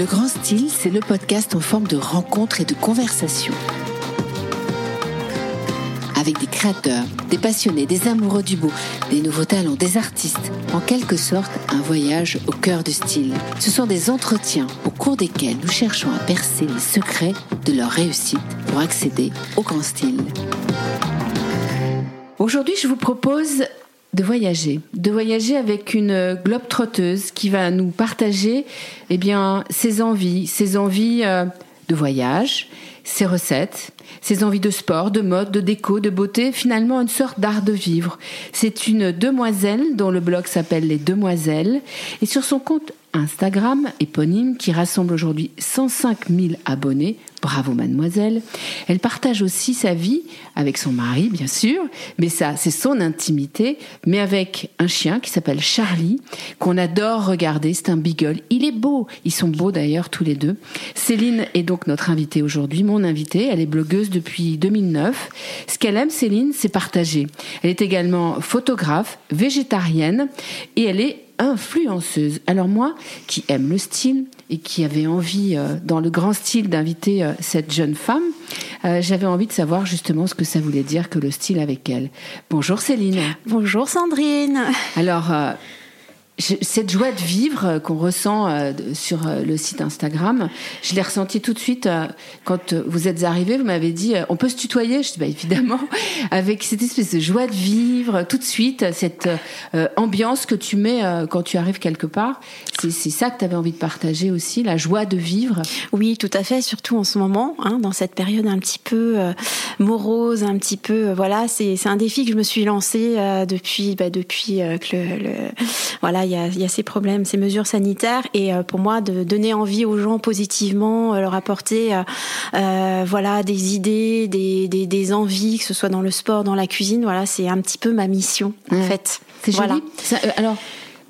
Le Grand Style, c'est le podcast en forme de rencontre et de conversation. Avec des créateurs, des passionnés, des amoureux du beau, des nouveaux talents, des artistes. En quelque sorte, un voyage au cœur du style. Ce sont des entretiens au cours desquels nous cherchons à percer les secrets de leur réussite pour accéder au grand style. Aujourd'hui, je vous propose de voyager, de voyager avec une globe trotteuse qui va nous partager eh bien ses envies, ses envies euh, de voyage, ses recettes, ses envies de sport, de mode, de déco, de beauté, finalement une sorte d'art de vivre. C'est une demoiselle dont le blog s'appelle Les Demoiselles et sur son compte Instagram éponyme qui rassemble aujourd'hui 105 000 abonnés. Bravo mademoiselle. Elle partage aussi sa vie avec son mari bien sûr, mais ça c'est son intimité, mais avec un chien qui s'appelle Charlie qu'on adore regarder, c'est un beagle. Il est beau, ils sont beaux d'ailleurs tous les deux. Céline est donc notre invitée aujourd'hui, mon invitée, elle est blogueuse depuis 2009. Ce qu'elle aime Céline, c'est partager. Elle est également photographe, végétarienne et elle est influenceuse. Alors moi, qui aime le style et qui avait envie, euh, dans le grand style, d'inviter euh, cette jeune femme, euh, j'avais envie de savoir justement ce que ça voulait dire que le style avec elle. Bonjour Céline. Bonjour Sandrine. Alors, cette joie de vivre euh, qu'on ressent euh, sur euh, le site Instagram, je l'ai ressenti tout de suite quand vous êtes arrivé. Vous m'avez dit, on peut se tutoyer Je dis, bah évidemment, avec cette espèce de joie de vivre, tout de suite, cette ambiance que tu mets quand tu arrives quelque part. C'est ça que tu avais envie de partager aussi, la joie de vivre. Oui, tout à fait, surtout en ce moment, hein, dans cette période un petit peu morose, un petit peu, voilà, c'est un défi que je me suis lancé depuis, bah, depuis que le, le voilà il y a, ces problèmes, ces mesures sanitaires, et euh, pour moi, de donner envie aux gens positivement, euh, leur apporter, euh, voilà, des idées, des, des, envies, que ce soit dans le sport, dans la cuisine, voilà, c'est un petit peu ma mission en fait. C'est voilà. alors,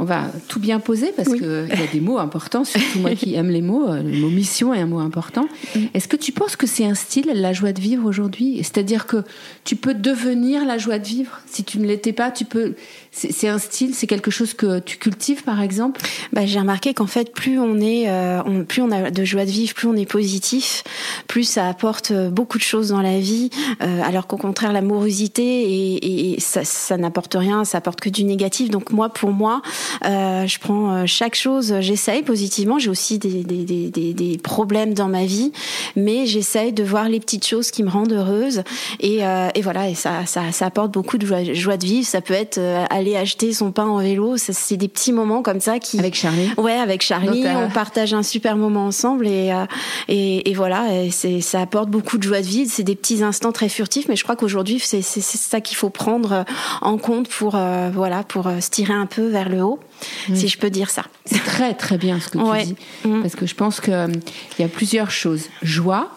on va tout bien poser parce qu'il y a des mots importants, surtout moi qui aime les mots. Le mot mission est un mot important. Mm. Est-ce que tu penses que c'est un style, la joie de vivre aujourd'hui? C'est-à-dire que tu peux devenir la joie de vivre? Si tu ne l'étais pas, tu peux. C'est un style, c'est quelque chose que tu cultives par exemple? Bah, J'ai remarqué qu'en fait, plus on est, euh, plus on a de joie de vivre, plus on est positif, plus ça apporte euh, beaucoup de choses dans la vie, euh, alors qu'au contraire, l'amorosité et, et, ça, ça n'apporte rien, ça apporte que du négatif. Donc moi, pour moi, euh, je prends chaque chose, j'essaye positivement. J'ai aussi des, des, des, des, problèmes dans ma vie, mais j'essaye de voir les petites choses qui me rendent heureuse. Et, et voilà, et ça, ça, ça apporte beaucoup de joie, joie de vivre. Ça peut être aller acheter son pain en vélo. C'est des petits moments comme ça qui. Avec Charlie. Ouais, avec Charlie, on partage un super moment ensemble et euh, et, et, voilà, c'est ça apporte beaucoup de joie de vivre. C'est des petits instants très furtifs, mais je crois qu'aujourd'hui c'est ça qu'il faut prendre en compte pour euh, voilà pour euh, se tirer un peu vers le haut, si je peux dire ça. C'est très très bien ce que tu dis mm. parce que je pense que il y a plusieurs choses. Joie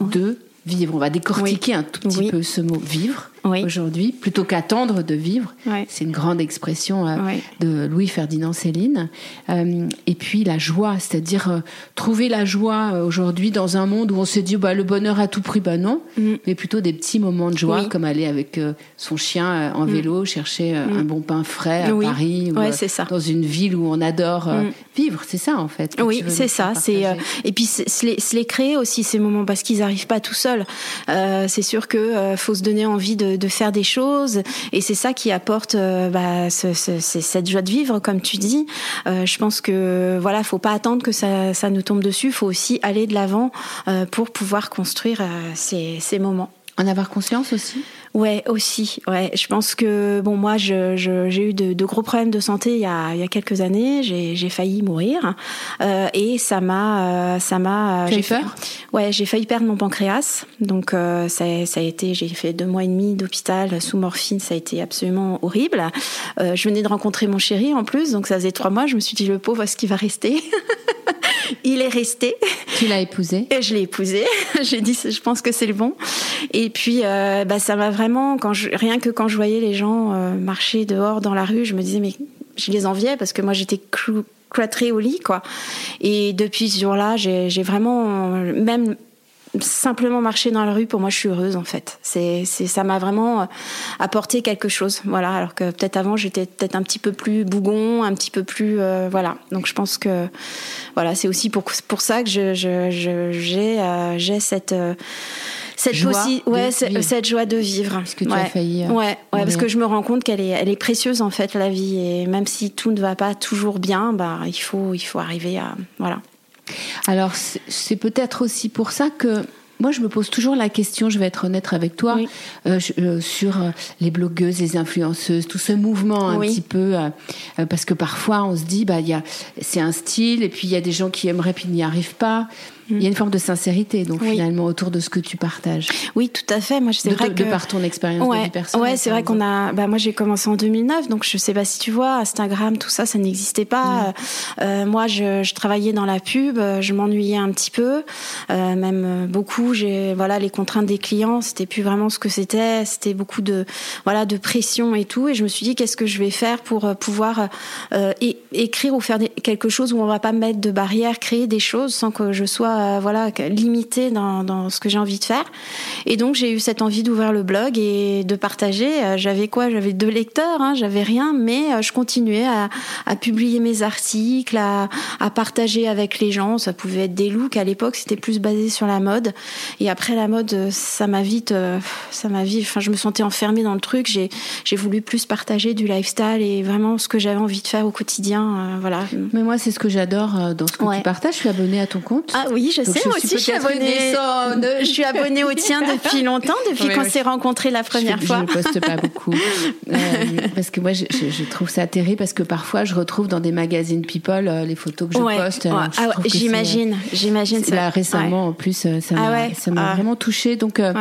de vivre. On va décortiquer un tout petit peu ce mot vivre aujourd'hui, plutôt qu'attendre de vivre. C'est une grande expression euh, de Louis Ferdinand Céline. Euh, et puis la joie, c'est-à-dire euh, trouver la joie aujourd'hui dans un monde où on se dit bah, le bonheur à tout prix, bah non, mm. mais plutôt des petits moments de joie, comme aller avec son chien en mm. vélo, chercher mm. un bon pain frais à Paris, ou ça. dans une ville où on adore vivre. C'est ça en fait. Oui, c'est ça. C'est et puis se les, les, créer aussi ces moments parce qu'ils n'arrivent pas tout seuls. c'est sûr que faut se donner envie de de, faire des choses. Et c'est ça qui apporte euh, bah, cette joie de vivre, comme tu dis. Euh, je pense que voilà, faut pas attendre que ça, ça nous tombe dessus. Faut aussi aller de l'avant euh, pour pouvoir construire ces, ces moments. En avoir conscience aussi? Ouais, aussi. Ouais, je pense que bon, moi, j'ai je, j'ai eu de, de, gros problèmes de santé il y a, il y a quelques années. J'ai failli mourir euh, et ça m'a, euh, ça m'a. J'ai peur? Ouais, j'ai failli perdre mon pancréas. Donc euh, ça, ça a été, j'ai fait deux mois et demi d'hôpital sous morphine. Ça a été absolument horrible. Euh, je venais de rencontrer mon chéri en plus, donc ça faisait trois mois. Je me suis dit le pauvre, est-ce qu'il va rester? Il est resté. Tu l'as épousé? Et je l'ai épousé. j'ai dit, je pense que c'est le bon. Et puis, euh, bah, ça m'a vraiment, quand rien que quand je voyais les gens euh, marcher dehors dans la rue, je me disais, mais je les enviais parce que moi j'étais cloîtrée au lit, quoi. Et depuis ce jour-là, j'ai vraiment, même simplement marcher dans la rue, pour moi, je suis heureuse en fait. C'est, ça m'a vraiment apporté quelque chose. Voilà, alors que peut-être avant, j'étais peut-être un petit peu plus bougon, un petit peu plus, voilà. Donc je pense que, voilà, c'est aussi pour pour ça que j'ai cette cette joie aussi, ouais, cette joie de vivre. Parce que tu as failli. ouais, ouais, parce que je me rends compte qu'elle est, elle est précieuse en fait la vie et même si tout ne va pas toujours bien, bah il faut, il faut arriver à, voilà. Alors c'est peut-être aussi pour ça que moi, je me pose toujours la question, je vais être honnête avec toi, euh, euh, sur euh, les blogueuses, les influenceuses, tout ce mouvement un petit peu, parce que parfois on se dit, bah, c'est un style, et puis il y a des gens qui aimeraient puis n'y arrivent pas. Il y a une forme de sincérité, donc finalement, autour de ce que tu partages. Oui, tout à fait. Moi, c'est vrai que de par ton expérience ouais, de vie personnelle. Ouais, c'est vrai qu'on a. Bah, moi, j'ai commencé en 2009, donc je sais pas si tu vois, Instagram, tout ça, ça n'existait pas. Mm. Moi, je, je, travaillais dans la pub, je m'ennuyais un petit peu, même beaucoup. J'ai voilà les contraintes des clients, c'était plus vraiment ce que c'était. C'était beaucoup de voilà de pression et tout. Et je me suis dit, qu'est-ce que je vais faire pour euh, pouvoir euh, écrire ou faire quelque chose où on va pas mettre de barrières, créer des choses sans que je sois euh, voilà limité dans, ce que j'ai envie de faire. Et donc j'ai eu cette envie d'ouvrir le blog et de partager. J'avais quoi? J'avais deux lecteurs, hein, j'avais rien, mais je continuais à, publier mes articles, à, partager avec les gens. Ça pouvait être des looks. À l'époque, c'était plus basé sur la mode. Et après la mode, ça m'a vite, ça m'a vite. Enfin, je me sentais enfermée dans le truc. J'ai j'ai voulu plus partager du lifestyle et vraiment ce que j'avais envie de faire au quotidien. voilà. Mais moi, c'est ce que j'adore dans ce que tu partages. Je suis abonnée à ton compte. Ah oui, je sais, moi aussi, je suis abonnée. Je suis abonnée au tien depuis longtemps, depuis qu'on s'est rencontrés la première fois. Je ne poste pas beaucoup. euh, parce que moi, je, je, trouve ça terrible parce que parfois, je retrouve dans des magazines People euh, les photos que je poste. Ouais. Ah j'imagine, j'imagine. Là, récemment, en plus, ça m'a ah. vraiment touchée. Donc, euh,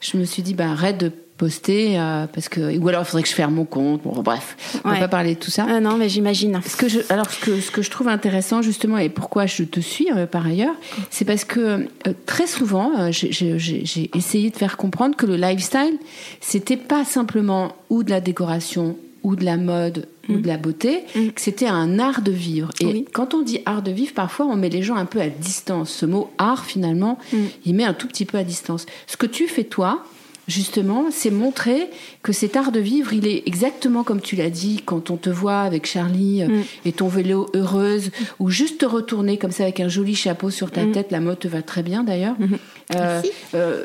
je me suis dit, bah, arrête de poster euh, parce que ou alors il faudrait que je ferme mon compte. Bon bref on va pas parler de tout ça. Ah non mais j'imagine. Ce que je alors ce que ce que je trouve intéressant justement et pourquoi je te suis euh, par ailleurs c'est parce que euh, très souvent j'ai essayé de faire comprendre que le lifestyle c'était pas simplement ou de la décoration ou de la mode ou mm. de la beauté, mm. que c'était un art de vivre. Et quand on dit art de vivre, parfois on met les gens un peu à distance. Ce mot art, finalement, mm. il met un tout petit peu à distance. Ce que tu fais toi, justement, c'est montrer que cet art de vivre, il est exactement comme tu l'as dit, quand on te voit avec Charlie euh, et ton vélo heureuse, ou juste te retourner comme ça avec un joli chapeau sur ta tête, la mode te va très bien d'ailleurs, mm-hmm. euh, euh,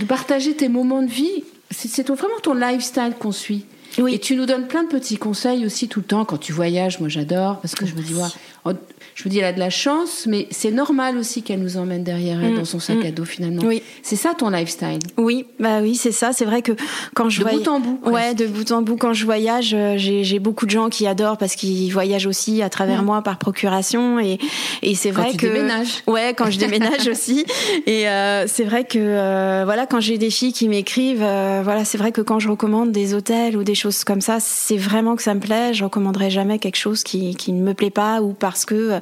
de partager tes moments de vie, c'est vraiment ton lifestyle qu'on suit. Et tu nous donnes plein de petits conseils aussi tout le temps quand tu voyages. Moi, j'adore parce que je me dis, ouais, je me dis, elle a de la chance, mais c'est normal aussi qu'elle nous emmène derrière elle mm. dans son sac mm. à dos finalement. Oui. C'est ça ton lifestyle? Oui, bah oui, c'est ça. C'est vrai que quand je de bout en bout. Ouais, de bout en bout. Quand je voyage, euh, j'ai beaucoup de gens qui adorent parce qu'ils voyagent aussi à travers mm. moi par procuration et et c'est vrai quand que. Tu déménages. Ouais, quand je déménage aussi. Et euh, c'est vrai que euh, voilà, quand j'ai des filles qui m'écrivent, euh, voilà, c'est vrai que quand je recommande des hôtels ou des choses comme ça, c'est vraiment que ça me plaît. Je recommanderai jamais quelque chose qui qui ne me plaît pas ou parce que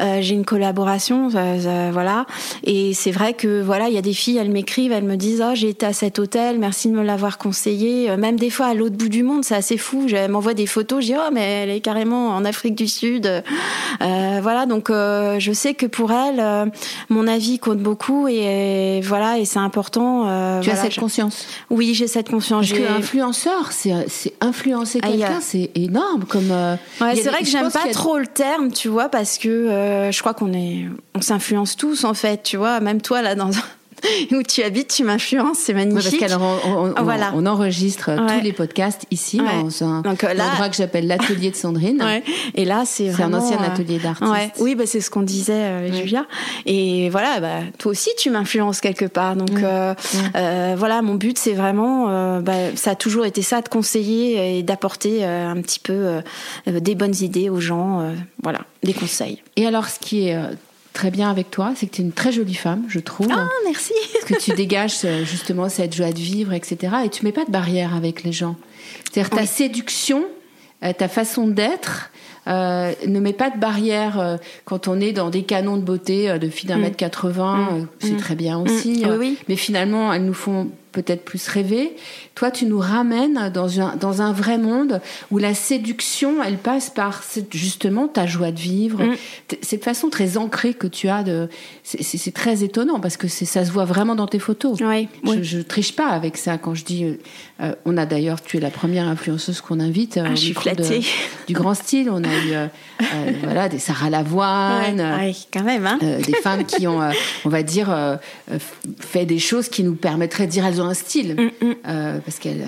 euh, j'ai une collaboration, voilà. Et c'est vrai que voilà, il y a des filles, elles m'écrivent, elles me disent, oh, j'ai été à cet hôtel, merci de me l'avoir conseillé. Euh, même des fois à l'autre bout du monde, c'est assez fou. Elle m'envoie des photos, je dis, oh, mais elle est carrément en Afrique du Sud. Euh, voilà, donc euh, je sais que pour elle, mon avis compte beaucoup et, voilà, et c'est important. tu as cette conscience? Oui, j'ai cette conscience. Parce que influenceur, c'est influencer ah, quelqu'un, c'est énorme comme. ouais, c'est vrai que j'aime pas trop le terme, tu vois, parce que euh, je crois qu'on est, on s'influence tous en fait, tu vois. Même toi là dans où tu habites, tu m'influences, c'est magnifique. parce on, voilà. on, enregistre tous les podcasts ici dans un Donc, euh, là... endroit que j'appelle l'atelier de Sandrine. Et là, c'est vraiment un ancien euh, atelier d'artiste. Oui, bah, c'est ce qu'on disait, Julia. Et voilà, bah, toi aussi, tu m'influences quelque part. Donc voilà, mon but, c'est vraiment, bah, ça a toujours été ça, de conseiller et d'apporter un petit peu des bonnes idées aux gens. voilà, des conseils. Et alors, ce qui est très bien avec toi, c'est que tu es une très jolie femme, je trouve. Ah, merci. Parce que tu dégages euh, justement cette joie de vivre, etc. Et tu mets pas de barrière avec les gens. C'est-à-dire ta séduction, euh, ta façon d'être, euh, ne met pas de barrière quand on est dans des canons de beauté de filles d'un mm. mètre 80, mm. c'est mm. très bien aussi. Oui, oui. Mais finalement, elles nous font peut-être plus rêver. Toi, tu nous ramènes dans un, dans un vrai monde où la séduction, elle passe par justement ta joie de vivre, mm. cette façon très ancrée que tu as de. C'est très étonnant parce que ça se voit vraiment dans tes photos. Oui, je, je triche pas avec ça quand je dis. Euh, euh, on a d'ailleurs, tu es la première influenceuse qu'on invite euh, ah, je du grand style. On a eu voilà des Sarah Lavoine, quand même, hein. des femmes qui ont, on va dire, fait des choses qui nous permettraient de dire elles ont un style, mm, mm. parce qu'elles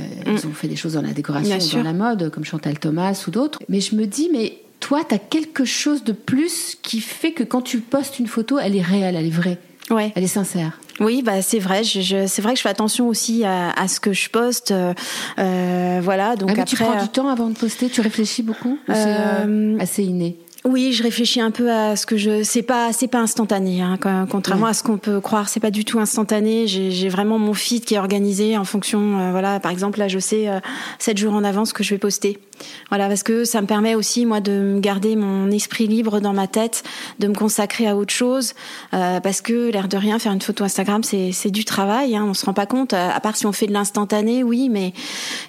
ont fait des choses dans la décoration, dans la mode, comme Chantal Thomas ou d'autres. Mais je me dis, mais toi, tu as quelque chose de plus qui fait que quand tu postes une photo, elle est réelle, elle est vraie. Ouais. Elle est sincère. Oui, bah c'est vrai. Je, c'est vrai que je fais attention aussi à, à ce que je poste. Euh, euh voilà. Donc ah, mais après, tu prends du temps avant de poster? Tu réfléchis beaucoup? Euh, c'est euh, assez inné? Oui, je réfléchis un peu à ce que je. C'est pas, c'est pas instantané. Hein, contrairement à ce qu'on peut croire, c'est pas du tout instantané. J'ai vraiment mon feed qui est organisé en fonction. Euh, voilà, par exemple, là, je sais euh, 7 jours en avance que je vais poster. Voilà, parce que ça me permet aussi moi de me garder mon esprit libre dans ma tête, de me consacrer à autre chose. Euh, parce que l'air de rien, faire une photo Instagram, c'est du travail. Hein, on se rend pas compte. À part si on fait de l'instantané, oui, mais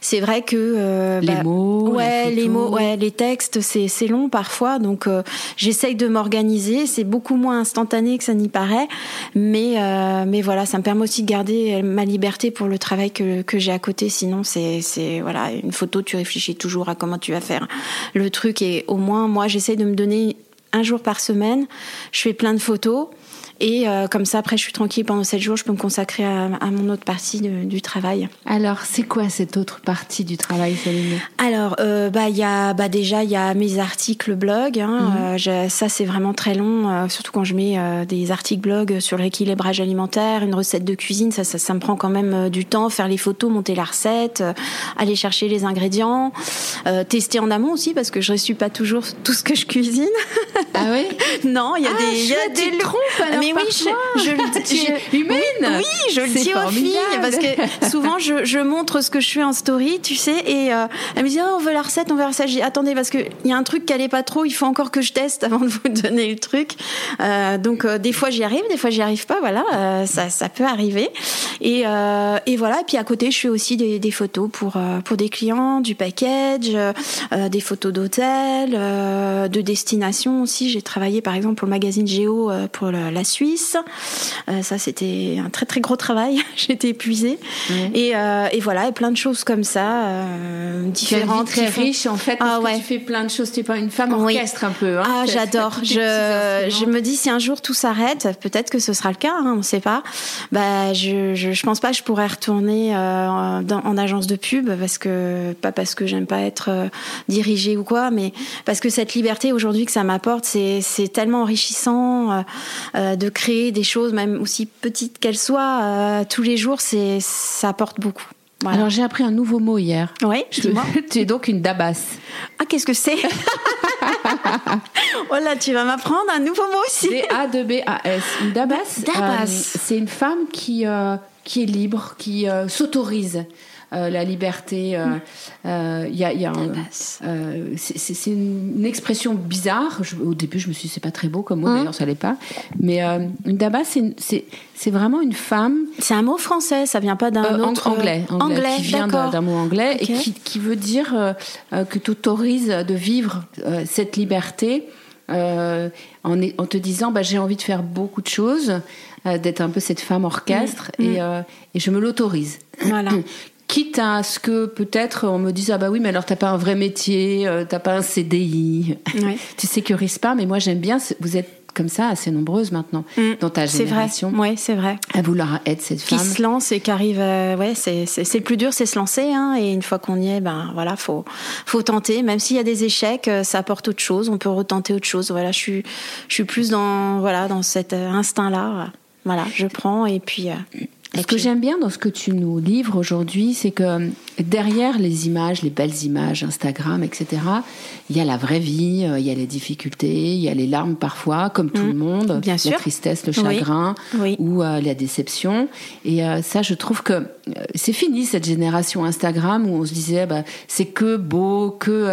c'est vrai que euh, les bah, mots, ouais, les, mots, ouais, les textes, c'est long parfois. Donc j'essaye de m'organiser. C'est beaucoup moins instantané que ça n'y paraît, mais euh, mais voilà, ça me permet aussi de garder ma liberté pour le travail que, que j'ai à côté. Sinon, c'est c'est voilà une photo, tu réfléchis toujours à comment tu vas faire le truc et au moins moi j'essaye de me donner un jour par semaine. Je fais plein de photos. Et euh, comme ça, après, je suis tranquille pendant 7 jours, je peux me consacrer à, mon autre partie du travail. Alors, c'est quoi cette autre partie du travail, Céline? Alors, euh, bah, y a, bah, déjà, il y a mes articles blog. Hein, mhm. euh, ça, c'est vraiment très long, surtout quand je mets des articles blog sur l'équilibrage alimentaire, une recette de cuisine. Ça, ça, ça me prend quand même du temps. Faire les photos, monter la recette, aller chercher les ingrédients, tester en amont aussi, parce que je ne suis pas toujours tout ce que je cuisine. Ah oui? Non, il y a ah, des... Y a des trompes alors mais oui, je, je, je humaine. Oui, je le dis aux filles parce que souvent je, je, montre ce que je fais en story, tu sais, et euh, elle me dit oh, on veut la recette, on veut la recette. J'ai attendez parce que il y a un truc qui allait pas trop, il faut encore que je teste avant de vous donner le truc. Euh, donc euh, des fois j'y arrive, des fois j'y arrive pas, voilà, euh, ça, ça peut arriver. Et, euh, et voilà. Et puis à côté, je fais aussi des, des photos pour pour des clients, du package, des photos d'hôtel, de destination aussi. J'ai travaillé par exemple pour le magazine Géo pour la Suisse Suisse. Euh, ça, c'était un très très gros travail. J'étais épuisée. Et, euh, et, voilà, et plein de choses comme ça, euh, différentes. très riche en fait. Parce ah, ouais. tu fais plein de choses. Tu es pas une femme orchestre un peu. Hein, ah, j'adore. Je, je me dis si un jour tout s'arrête, peut-être que ce sera le cas. Hein, on ne sait pas. Bah, je, je, je pense pas que je pourrais retourner euh, dans, en agence de pub parce que pas parce que j'aime pas être euh, dirigée ou quoi, mais parce que cette liberté aujourd'hui que ça m'apporte, c'est tellement enrichissant euh, de créer des choses, même aussi petites qu'elles soient, tous les jours, c'est ça apporte beaucoup. Alors j'ai appris un nouveau mot hier. Oui, tu es donc une dabasse. Ah, qu'est-ce que c'est? Oh là, tu vas m'apprendre un nouveau mot aussi. D-A-2-B-A-S. Une dabasse, euh, c'est une femme qui, qui est libre, qui s'autorise. Euh, la liberté. Il euh, euh, y a, y a c'est une expression bizarre. au début, je me suis dit, c'est pas très beau comme mot, hein d'ailleurs, ça l'est pas. Mais une daba, c'est vraiment une femme. C'est un mot français, ça vient pas d'un autre. Anglais, anglais, qui vient d'un mot anglais et qui, qui, veut dire que tu autorises de vivre cette liberté. en, en, te disant bah, j'ai envie de faire beaucoup de choses, d'être un peu cette femme orchestre mm. et, mm. et, je me l'autorise. Voilà. quitte à ce que peut-être on me dise ah bah oui mais alors t'as pas un vrai métier, euh, t'as pas un CDI, ouais. tu sécurises pas. Mais moi j'aime bien. Vous êtes comme ça assez nombreuses maintenant mm. dans ta génération. Oui, c'est vrai. À vouloir être cette femme qui se lance et qui arrive. Euh, ouais, c'est le plus dur, c'est se lancer. Hein, et une fois qu'on y est, ben voilà, faut faut tenter. Même s'il y a des échecs, euh, ça apporte autre chose. On peut retenter autre chose. Voilà, je suis je suis plus dans voilà dans cet instinct là. Voilà, je prends et puis. Ce que j'aime bien dans ce que tu nous livres aujourd'hui, c'est que derrière les images, les belles images, Instagram, etc., il y a la vraie vie, euh, il y a les difficultés, il y a les larmes parfois, comme tout mm. le monde, bien la tristesse, le chagrin ou euh, la déception. Et euh, ça, je trouve que c'est fini cette génération Instagram où on se disait bah, c'est que beau, que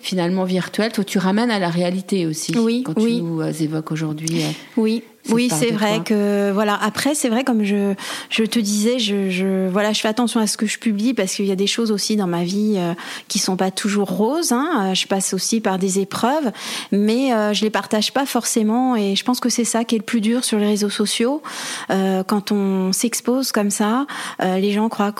finalement virtuel. Toi, tu ramènes à la réalité aussi oui, quand tu nous évoques aujourd'hui. Oui. Oui, c'est vrai que voilà. Après, c'est vrai comme je je te disais, je, je, voilà, je fais attention à ce que je publie parce qu'il y a des choses aussi dans ma vie euh, qui sont pas toujours roses. Hein. Je passe aussi par des épreuves, mais euh, je les partage pas forcément. Et je pense que c'est ça qui est le plus dur sur les réseaux sociaux euh, quand on s'expose comme ça. Euh, les gens croient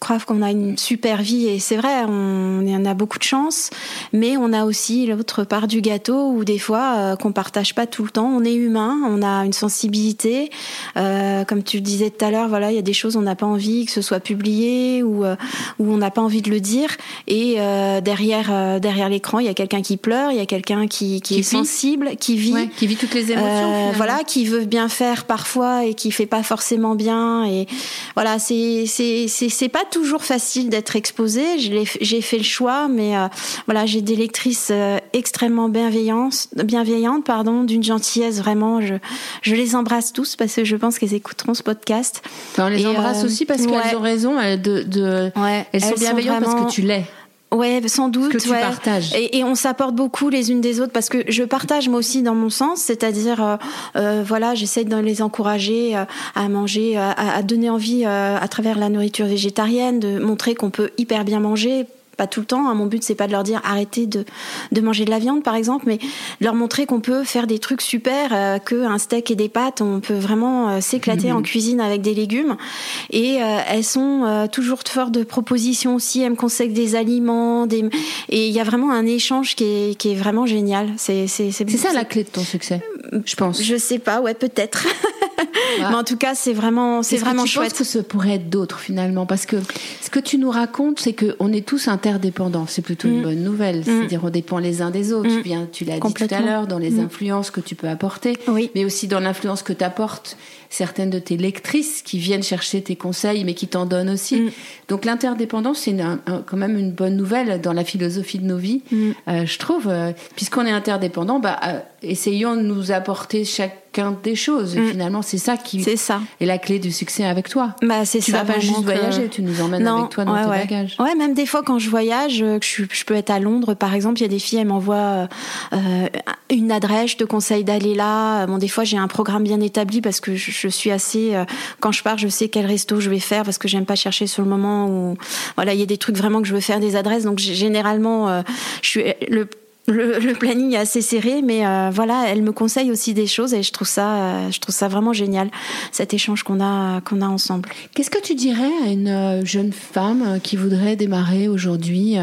croient qu'on a une super vie et c'est vrai, on, en a beaucoup de chance, mais on a aussi l'autre part du gâteau où des fois euh, qu'on partage pas tout le temps. On est humain, on a une sensibilité, euh, comme tu le disais tout à l'heure. Voilà, il y a des choses on n'a pas envie que ce soit publié ou euh, ou on n'a pas envie de le dire. Et euh, derrière euh, derrière l'écran, il y a quelqu'un qui pleure, il y a quelqu'un qui, qui, qui, est sensible, qui vit, ouais, qui vit toutes les émotions. voilà, qui veut bien faire parfois et qui fait pas forcément bien. Et voilà, c'est c'est c'est pas toujours facile d'être exposée. J'ai fait le choix, mais euh, voilà, j'ai des lectrices euh, extrêmement bienveillantes, bienveillantes pardon, d'une gentillesse vraiment. Je, je les embrasse tous parce que je pense qu'elles écouteront ce podcast. on les embrasse euh, aussi parce qu'elles ont raison de, de ouais, elles, sont bienveillantes vraiment... parce que tu l'es. Ouais, sans doute. Que tu ouais. partages. Et, et on s'apporte beaucoup les unes des autres parce que je partage moi aussi dans mon sens, c'est-à-dire, euh, euh, voilà, j'essaie de les encourager euh, à manger, à, à donner envie à travers la nourriture végétarienne, de montrer qu'on peut hyper bien manger pas tout le temps. Hein. Mon but, c'est pas de leur dire arrêtez de, de manger de la viande, par exemple, mais leur montrer qu'on peut faire des trucs super, euh, que un steak et des pâtes, on peut vraiment euh, s'éclater mmh. en cuisine avec des légumes. Et euh, elles sont euh, toujours fortes de propositions aussi. Elles me conseillent des aliments, des... et il y a vraiment un échange qui est, qui est vraiment génial. C'est c'est c'est ça la clé de ton succès, je pense. Je sais pas, ouais, peut-être. Ouais. Mais en tout cas, c'est vraiment, c'est vraiment que tu chouette. Penses que ce pourrait être d'autres finalement, parce que ce que tu nous racontes, c'est que on est tous interdépendants. C'est plutôt mmh. une bonne nouvelle. Mmh. C'est-à-dire, on dépend les uns des autres. Mmh. Bien, tu l'as dit tout à l'heure, dans les influences que tu peux apporter, oui. mais aussi dans l'influence que tu apportes certaines de tes lectrices qui viennent chercher tes conseils, mais qui t'en donnent aussi. Mm. Donc l'interdépendance, c'est quand même une bonne nouvelle dans la philosophie de nos vies, mm. euh, je trouve. Euh, Puisqu'on est interdépendant, bah, euh, essayons de nous apporter chacun des choses. Mm. Finalement, c'est ça qui c'est ça. est la clé du succès avec toi. Bah, c'est tu ça. vas pas juste voyager, tu nous emmènes non, avec toi dans ouais, tes ouais. bagages. Ouais, même des fois quand je voyage, que je, je, peux être à Londres, par exemple, il y a des filles, elles m'envoient euh, une adresse, je te conseille d'aller là. Bon, des fois, j'ai un programme bien établi parce que je, je suis assez quand je pars, je sais quel resto je vais faire parce que j'aime pas chercher sur le moment où voilà, il y a des trucs vraiment que je veux faire des adresses. Donc généralement, euh, je suis le le, le, planning est assez serré, mais euh, voilà, elle me conseille aussi des choses et je trouve ça, euh, je trouve ça vraiment génial cet échange qu'on a qu'on a ensemble. Qu'est-ce que tu dirais à une euh, jeune femme qui voudrait démarrer aujourd'hui,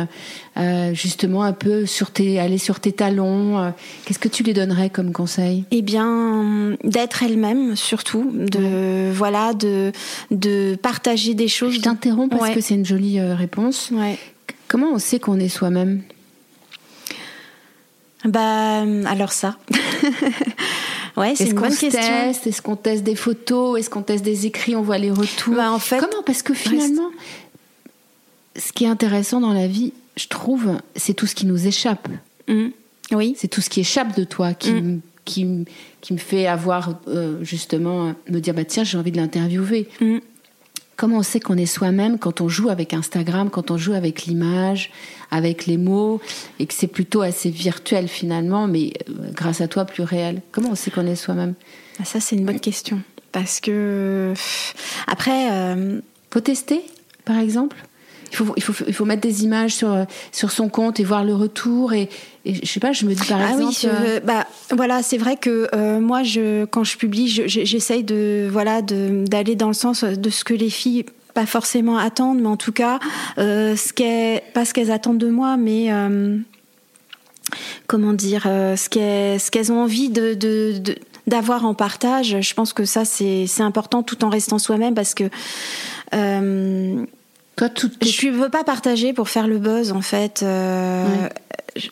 euh, justement un peu sur tes, aller sur tes talons Qu'est-ce que tu lui donnerais comme conseil? Eh bien, d'être elle-même surtout, de ouais. voilà, de de partager des choses. Je t'interromps parce ouais. que c'est une jolie réponse. Ouais. Comment on sait qu'on est soi-même? Bah, alors ça. ouais, c'est est une bonne question. Est-ce qu'on teste des photos? Est-ce qu'on teste des écrits? On voit les retours? Bah, en fait, Comment? Parce que finalement, reste... ce qui est intéressant dans la vie, je trouve, c'est tout ce qui nous échappe. Mmh. Oui. C'est tout ce qui échappe de toi qui, mmh. qui, qui me fait avoir, euh, justement, me dire, bah tiens, j'ai envie de l'interviewer. Mmh. Comment on sait qu'on est soi-même quand on joue avec Instagram, quand on joue avec l'image, avec les mots, et que c'est plutôt assez virtuel finalement, mais euh, grâce à toi plus réel? Comment on sait qu'on est soi-même? Ça, c'est une bonne question. Parce que. Après. Euh... Faut tester, par exemple? Il faut, il, faut, il faut mettre des images sur, sur son compte et voir le retour. Et, et je sais pas, je me dis par ah exemple. Oui, je, bah, voilà, c'est vrai que euh, moi, je, quand je publie, j'essaye de voilà d'aller dans le sens de ce que les filles pas forcément attendent, mais en tout cas, euh, ce qu'est pas ce qu'elles attendent de moi, mais euh, comment dire, euh, ce qu'elles ce qu'elles ont envie de, de, de d'avoir en partage. Je pense que ça c'est important tout en restant soi-même parce que euh, toi, tout, je ne veux pas partager pour faire le buzz, en fait. Euh, ouais. je,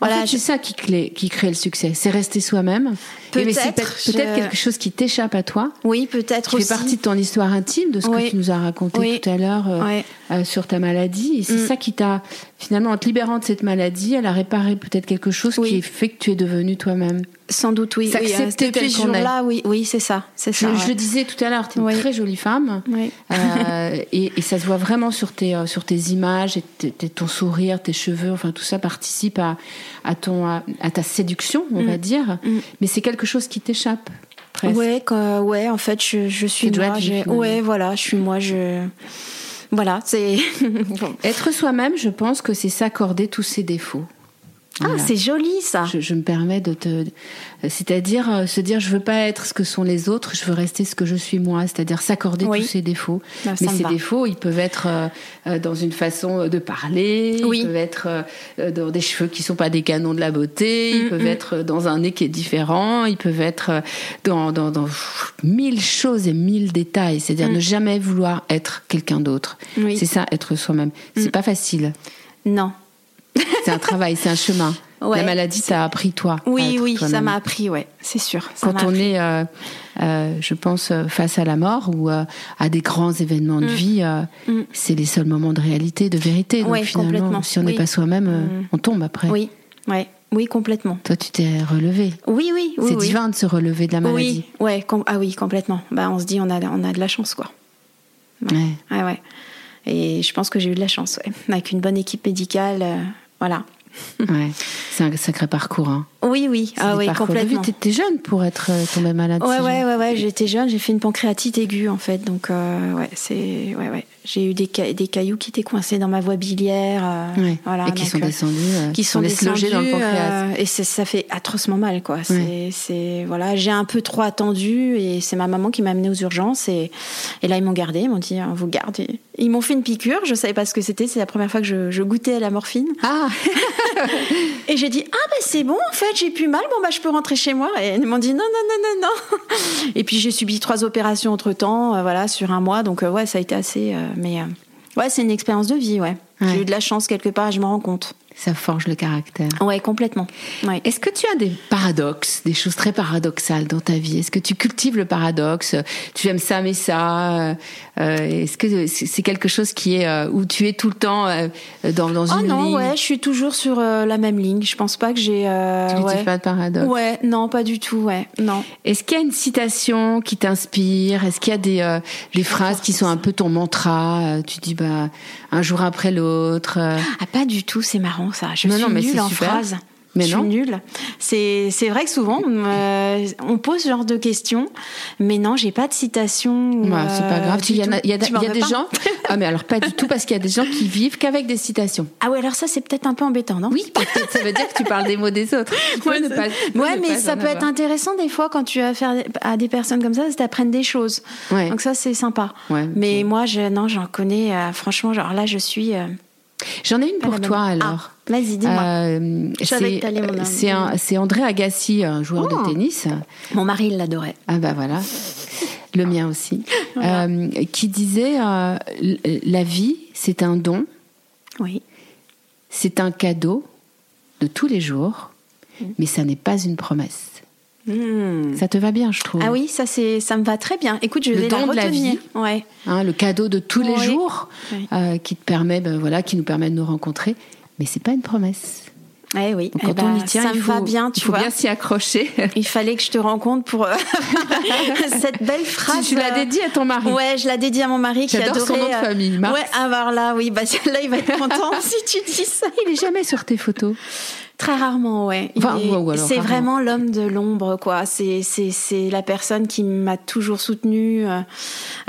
voilà, en fait, c'est ça qui crée, qui crée le succès. C'est rester soi-même. Peut-être peut, je... peut quelque chose qui t'échappe à toi. Oui, peut-être qui aussi. fait partie de ton histoire intime, de ce oui. que tu nous as raconté oui. tout à l'heure euh, oui. euh, sur ta maladie. Et c'est mm. ça qui t'a, finalement, en te libérant de cette maladie, elle a réparé peut-être quelque chose qui fait que tu es devenue toi-même. Sans doute, oui. S'accepter oui, tel ce jour-là, oui, oui, c'est ça, c'est ça. Je, je, le disais tout à l'heure, tu es une très jolie femme, euh, et, et, ça se voit vraiment sur tes euh, sur tes images, et t es, ton sourire, tes cheveux, enfin tout ça participe à à ton à, à ta séduction, on mm. va dire. Mm. Mais c'est quelque chose qui t'échappe. presque. Ouais, quand- ouais, en fait, je, je suis moi. Ouais, voilà, je suis moi. Je voilà, c'est Être soi-même, je pense que c'est s'accorder tous ses défauts. Ah, Voilà. c'est joli ça. Je, je me permets de te, c'est-à-dire euh, se dire je veux pas être ce que sont les autres, je veux rester ce que je suis moi, c'est-à-dire s'accorder Oui. tous ses défauts. Ça Mais ces va. défauts, ils peuvent être euh, euh, dans une façon de parler, Oui. ils peuvent être euh, dans des cheveux qui sont pas des canons de la beauté, ils Mm, peuvent mm. être dans un nez qui est différent, ils peuvent être dans, dans, dans pff, mille choses et mille détails. C'est-à-dire Mm. ne jamais vouloir être quelqu'un d'autre. Oui. Mm. C'est ça, être soi-même. C'est pas facile. Non. C'est un travail, c'est un chemin. Ouais. La maladie t'a appris toi. Oui, oui, ça m'a appris, ouais, c'est sûr. ça Quand on appris. est, euh, euh, je pense, euh, face à la mort ou euh, à des grands événements de vie, euh, Mm. c'est les seuls moments de réalité, de vérité. Donc Ouais, finalement, si on n'est Oui. pas soi-même, Mm. on tombe après. Oui, ouais, oui, complètement. Toi, tu t'es relevé. Oui, oui, oui. c'est oui. divin de se relever de la maladie. Oui, ouais, ah oui, complètement. Bah, on se dit, on a, on a de la chance, quoi. Ouais. Ouais, ouais. Et je pense que j'ai eu de la chance, ouais. Avec une bonne équipe médicale, voilà. Ouais. C'est un sacré parcours. Hein. Oui, oui, ah oui, complètement. T'étais jeune pour être euh, tombée malade. Ouais, si ouais, ouais, ouais, j'étais jeune, j'ai fait une pancréatite aiguë en fait, donc euh, ouais, c'est, ouais, ouais, j'ai eu des, ca- des cailloux qui étaient coincés dans ma voie biliaire, euh, Ouais. voilà, et qui donc, sont descendus, euh, qui sont dans le pancréas. et ça fait atrocement mal, quoi. C'est, c'est, voilà, j'ai un peu trop attendu et c'est ma maman qui m'a amenée aux urgences et, et là ils m'ont gardé, ils m'ont dit on vous garde. Ils m'ont fait une piqûre, je savais pas ce que c'était, c'est la première fois que je, je goûtais à la morphine. Ah, Et j'ai dit ah bah c'est bon en fait j'ai plus mal bon bah je peux rentrer chez moi. Et ils m'ont dit non non non non non. Et puis j'ai subi trois opérations entre temps voilà sur un mois. Donc euh, ouais ça a été assez euh, mais euh, ouais c'est une expérience de vie ouais, Ouais. j'ai eu de la chance quelque part et je me rends compte ça forge le caractère. ouais complètement. Ouais. Est-ce que tu as des paradoxes, des choses très paradoxales dans ta vie? Est-ce que tu cultives le paradoxe? Tu aimes ça mais ça euh, euh, Est-ce que c'est quelque chose qui est euh, où tu es tout le temps euh, dans, dans oh une non ligne? ouais je suis toujours sur la même ligne. Je pense pas que j'ai Tu cultives ouais. pas de paradoxe? Ouais non pas du tout ouais non. Est-ce qu'il y a une citation qui t'inspire? Est-ce qu'il y a des, des phrases qui sont un peu ton mantra? Tu dis bah un jour après l'autre. ah pas du tout c'est marrant ça je Non, suis non, mais nulle c'est en super. phrases Mais je non. suis nulle. C'est c'est vrai que souvent euh, on pose ce genre de questions, mais non, j'ai pas de citation. ou, bah, c'est pas euh, grave. Il y, a, y y des gens. Ah mais alors pas du tout parce qu'il y a des gens qui vivent qu'avec des citations. Ah ouais, alors ça c'est peut-être un peu embêtant, non? Oui, peut-être ça veut dire que tu parles des mots des autres. Ouais, ne pas- ouais, mais ça peut être intéressant des fois quand tu as affaire à des personnes comme ça, ça t'apprennent des choses. Ouais. Donc ça c'est sympa. Ouais. Mais moi, je, non, j'en connais. euh, franchement, genre là, je suis. euh, J'en ai une pour toi alors. Ah, vas-y, dis-moi. Euh, c'est un- André Agassi, un joueur Oh. de tennis. Mon mari il l'adorait. Ah bah voilà, le mien aussi, Voilà. Euh, qui disait euh, la vie c'est un don, Oui. c'est un cadeau de tous les jours, Mm. mais ça n'est pas une promesse. Hmm. Ça te va bien, je trouve. Ah oui, ça c'est, ça me va très bien. Écoute, je Le vais la don de la vie. Ouais. Hein, le cadeau de tous les jours Oui. euh, qui te permet, ben, voilà, qui nous permet de nous rencontrer, mais c'est pas une promesse. Eh oui. Donc, Eh quand ben, on y tient, ça il me faut, va bien, il tu faut vois. bien s'y accrocher. Il fallait que je te rencontre pour euh, cette belle phrase. tu la euh, dédies à ton mari. Ouais, je la dédie à mon mari qui adorait. son nom de euh, famille, Marx. Ouais, alors là, oui, bah là, il va être content si tu dis ça. Il est jamais sur tes photos. Très rarement, ouais. Enfin, c'est vraiment l'homme de l'ombre, quoi. C'est c'est c'est la personne qui m'a toujours soutenue euh,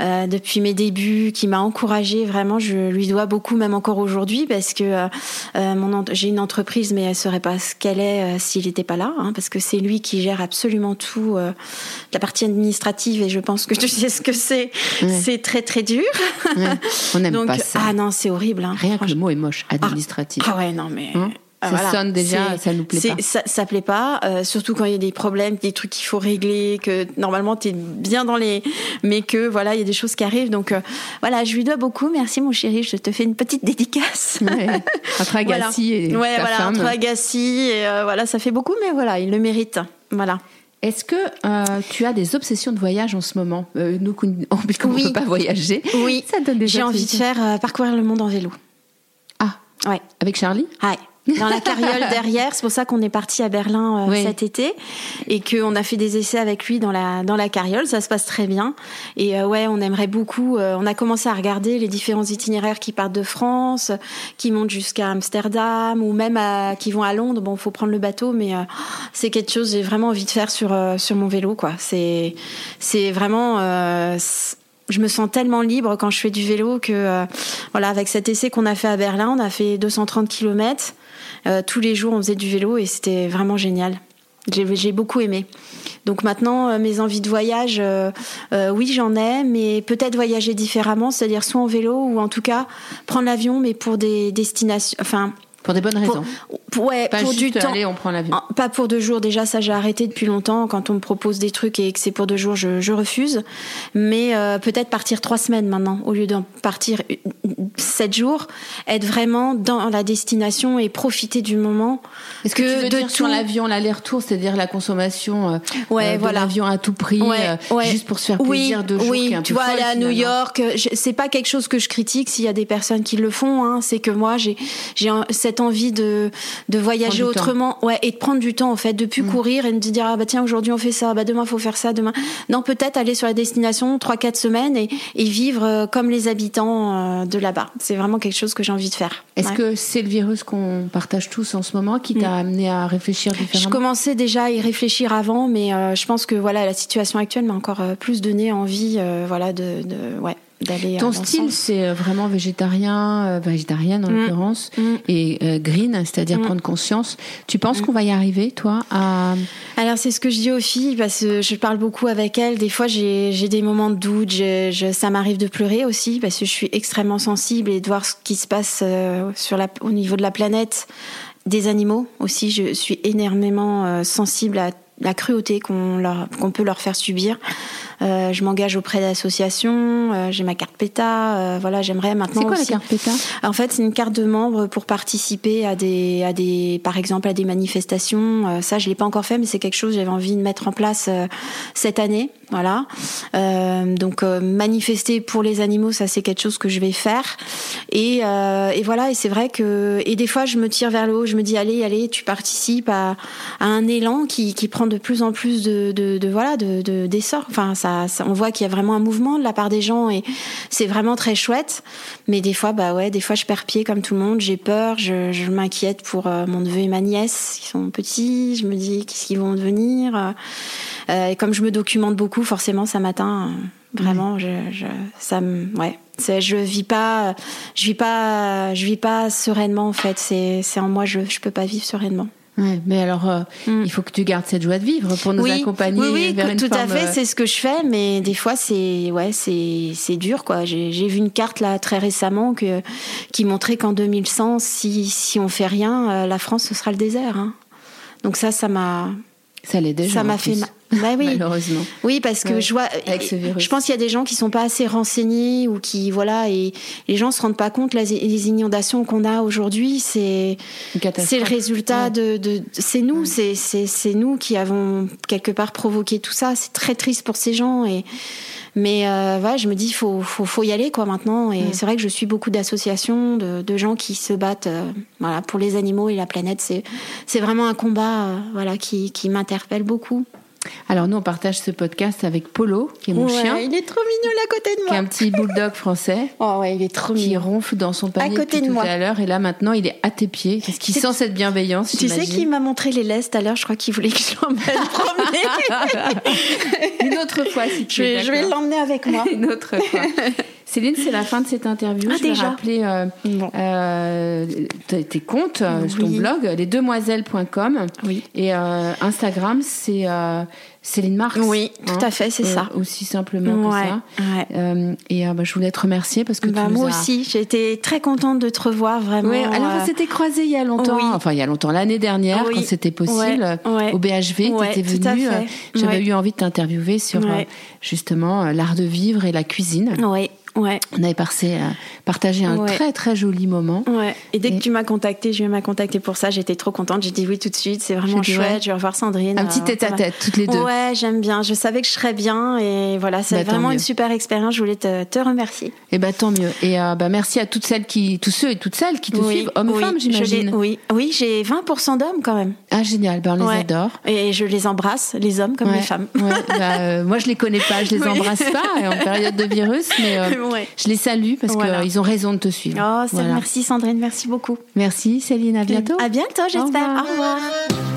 euh, depuis mes débuts, qui m'a encouragée. Vraiment, je lui dois beaucoup, même encore aujourd'hui, parce que euh, euh, mon j'ai une entreprise, mais elle serait pas ce qu'elle est euh, s'il n'était pas là, hein, parce que c'est lui qui gère absolument tout, euh, la partie administrative, et je pense que tu sais ce que c'est. Ouais. C'est très très dur. Ouais. On n'aime pas ça. ah non, c'est horrible. Hein, Rien que le mot est moche, administratif. Ah ouais, non mais. Hein ah, Ça voilà. sonne déjà, ça nous plaît pas. Ça, ça plaît pas, euh, surtout quand il y a des problèmes, des trucs qu'il faut régler, que normalement tu es bien dans les, mais que voilà, il y a des choses qui arrivent. Donc euh, voilà, je lui dois beaucoup. Merci mon chéri, je te fais une petite dédicace. Ouais. Entre Agassi et ouais, ta voilà, femme. entre Agassi et euh, voilà, ça fait beaucoup, mais voilà, il le mérite. Voilà. Est-ce que euh, tu as des obsessions de voyage en ce moment? Nous, on ne Oui. peut pas voyager, Oui, ça donne des j'ai envie de faire parcourir le monde en vélo. Ah, Ouais. avec Charlie? Ouais. Dans la carriole derrière. C'est pour ça qu'on est parti à Berlin euh, cet été et qu'on a fait des essais avec lui dans la dans la carriole. Ça se passe très bien. Et euh, ouais, on aimerait beaucoup. Euh, on a commencé à regarder les différents itinéraires qui partent de France, qui montent jusqu'à Amsterdam ou même à, qui vont à Londres. Bon, faut prendre le bateau, mais c'est quelque chose j'ai vraiment envie de faire sur sur mon vélo. Quoi. C'est c'est vraiment je me sens tellement libre quand je fais du vélo que voilà avec cet essai qu'on a fait à Berlin on a fait 230 km euh, tous les jours, on faisait du vélo et c'était vraiment génial. J'ai beaucoup aimé. Donc maintenant, euh, mes envies de voyage, euh, oui, j'en ai, mais peut-être voyager différemment, c'est-à-dire soit en vélo ou en tout cas prendre l'avion, mais pour des destinations, enfin pour des bonnes raisons. Pour, ouais, pas pour juste du temps. on prend l'avion. Pas pour deux jours. Déjà, ça j'ai arrêté depuis longtemps. Quand on me propose des trucs et que c'est pour deux jours, je, je refuse. Mais euh, peut-être partir trois semaines maintenant au lieu d'en partir sept jours. Être vraiment dans la destination et profiter du moment. Est-ce que, tu veux de dire sur l'avion l'aller-retour, c'est-à-dire la consommation euh, ouais, euh, voilà. de l'avion à tout prix, ouais, juste pour se faire plaisir oui, deux jours. Oui, tu vois, aller à New. York, c'est pas quelque chose que je critique s'il y a des personnes qui le font. Hein, c'est que moi, j'ai j'ai cette envie de de voyager autrement, ouais, et de prendre du temps en fait, de plus Mm. courir et de dire ah bah tiens aujourd'hui on fait ça, bah demain faut faire ça, demain. Non, peut-être aller sur la destination trois quatre semaines et, et vivre euh, comme les habitants euh, de là-bas. C'est vraiment quelque chose que j'ai envie de faire. Est-ce Ouais. que c'est le virus qu'on partage tous en ce moment qui t'a amené à réfléchir Je différemment? commençais déjà à y réfléchir avant, mais euh, je pense que voilà la situation actuelle m'a encore plus donné envie, euh, voilà de, de ouais d'aller. Ton style, c'est euh, vraiment végétarien, euh, végétarienne en Mm. l'occurrence, Mm. et euh, green, c'est-à-dire Mm. prendre conscience. Tu penses qu'on va y arriver, toi, à Alors c'est ce que je dis aux filles parce que je parle beaucoup avec elles. Des fois j'ai j'ai des moments de doute, je, je- ça m'arrive de pleurer aussi parce que je suis extrêmement sensible et de voir ce qui se passe euh, sur la, au niveau de la planète, des animaux aussi. Je suis énormément euh, sensible à la cruauté qu'on leur qu'on peut leur faire subir. Euh, je m'engage auprès d'associations, euh, j'ai ma carte PETA, euh, voilà, j'aimerais maintenant C'est quoi la carte PETA? En fait, c'est une carte de membre pour participer à des, à des, par exemple, à des manifestations. Euh, ça, je l'ai pas encore fait, mais c'est quelque chose que j'avais envie de mettre en place euh, cette année. Voilà. Euh, donc euh, manifester pour les animaux, ça c'est quelque chose que je vais faire. Et, euh, et voilà. Et c'est vrai que et des fois, je me tire vers le haut. Je me dis allez, allez, tu participes à, à un élan qui, qui prend de plus en plus de, de, de voilà, de, de d'essor. Enfin, ça, ça- on voit qu'il y a vraiment un mouvement de la part des gens et c'est vraiment très chouette. Mais des fois, bah ouais, des fois je perds pied comme tout le monde. J'ai peur, je, je m'inquiète pour euh, mon neveu et ma nièce qui sont petits. Je me dis qu'est-ce qu'ils vont devenir. Euh, euh, et comme je me documente beaucoup, forcément, ça m'atteint. Vraiment, je, je, ça me, ouais. Je vis pas, je vis pas, je vis pas sereinement en fait. C'est, c'est en moi, je, je peux pas vivre sereinement. Ouais, mais alors, euh, Mm. il faut que tu gardes cette joie de vivre pour nous accompagner oui, oui, vers une tout à fait, euh, c'est ce que je fais, mais des fois c'est ouais, c'est c'est dur quoi. J'ai vu une carte là très récemment que qui montrait qu'en 2100, si si on fait rien, euh, la France ce sera le désert. hein. Donc ça, ça m'a Ça l'est déjà. ça m'a fait mal. Bah oui. Malheureusement. Oui, parce que Ouais, je vois, avec ce virus. je pense qu'il y a des gens qui sont pas assez renseignés ou qui, voilà, et les gens se rendent pas compte les, les inondations qu'on a aujourd'hui, c'est, c'est le résultat Ouais. de, de, c'est nous, c'est, c'est, c'est nous qui avons quelque part provoqué tout ça. C'est très triste pour ces gens et, mais euh, voilà, je me dis, faut, faut, faut y aller quoi maintenant. Et c'est vrai que je suis beaucoup d'associations, de, de gens qui se battent, euh, voilà, pour les animaux et la planète. C'est, c'est vraiment un combat, euh, voilà, qui, qui m'interpelle beaucoup. Alors, nous, on partage ce podcast avec Polo, qui est mon Ouais, chien, il est trop mignon là à côté de qui est moi. un petit bulldog français. Oh ouais, il est trop qui mignon. ronfle dans son panier À côté de tout moi. à l'heure et là maintenant il est à tes pieds parce qu'il sent cette bienveillance Tu sais j'imagine. qui m'a montré les laisses tout à l'heure Je crois qu'il voulait que je l'emmène promener. une autre fois si tu je es je vais l'emmener avec moi. une autre fois Céline c'est la fin de cette interview Ah, je vais déjà rappeler euh, Bon. euh, tes tes comptes euh, ton Oui. blog lesdemoiselles.com Oui. et euh, Instagram c'est Céline Marx Oui, tout à fait, c'est ça. aussi simplement Ouais, que ça ouais. Et bah, je voulais te remercier parce que Bah, tu nous moi as- aussi, j'ai été très contente de te revoir vraiment. Ouais, alors on s'était croisés il y a longtemps, oui. enfin il y a longtemps, l'année dernière, Oui. quand c'était possible, au BHV, tu étais venue. J'avais eu envie de t'interviewer sur justement l'art de vivre et la cuisine. Oui, Ouais. On avait passé, euh, partagé un Ouais. très très joli moment. Ouais. Et dès Et- que tu m'as contacté, je m'as contacté pour ça. J'étais trop contente. J'ai dit oui tout de suite. C'est vraiment chouette. ouais. Je vais revoir Sandrine. Un Euh, petit tête à tête, toutes les deux. Ouais, j'aime bien. Je savais que je serais bien et voilà, c'est Bah, vraiment une super expérience. Je voulais te, te remercier. Et bah tant mieux. Et euh, bah merci à toutes celles qui, tous ceux et toutes celles qui te oui, suivent, hommes oui, ou femmes, j'imagine. Oui, oui, j'ai 20% d'hommes quand même. Ah génial, ben on les adore. Et je les embrasse, les hommes comme les femmes. bah, euh, moi je les connais pas, je les Oui. embrasse pas en période de virus, mais euh, Ouais. je les salue parce Voilà. qu'ils ont raison de te suivre. Oh, Voilà. merci Sandrine, merci beaucoup. Merci Céline, à bientôt. À bientôt, j'espère. revoir. Au revoir.